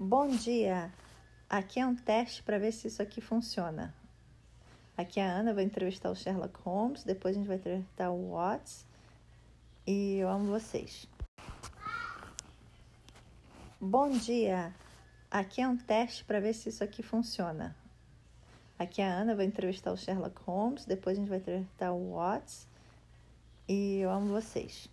Bom dia! Aqui é um teste para ver se isso aqui funciona. Aqui é a Ana vai entrevistar o Sherlock Holmes, depois a gente vai entrevistar o Watts e eu amo vocês. Bom dia! Aqui é um teste para ver se isso aqui funciona. Aqui é a Ana vai entrevistar o Sherlock Holmes, depois a gente vai entrevistar o Watts e eu amo vocês.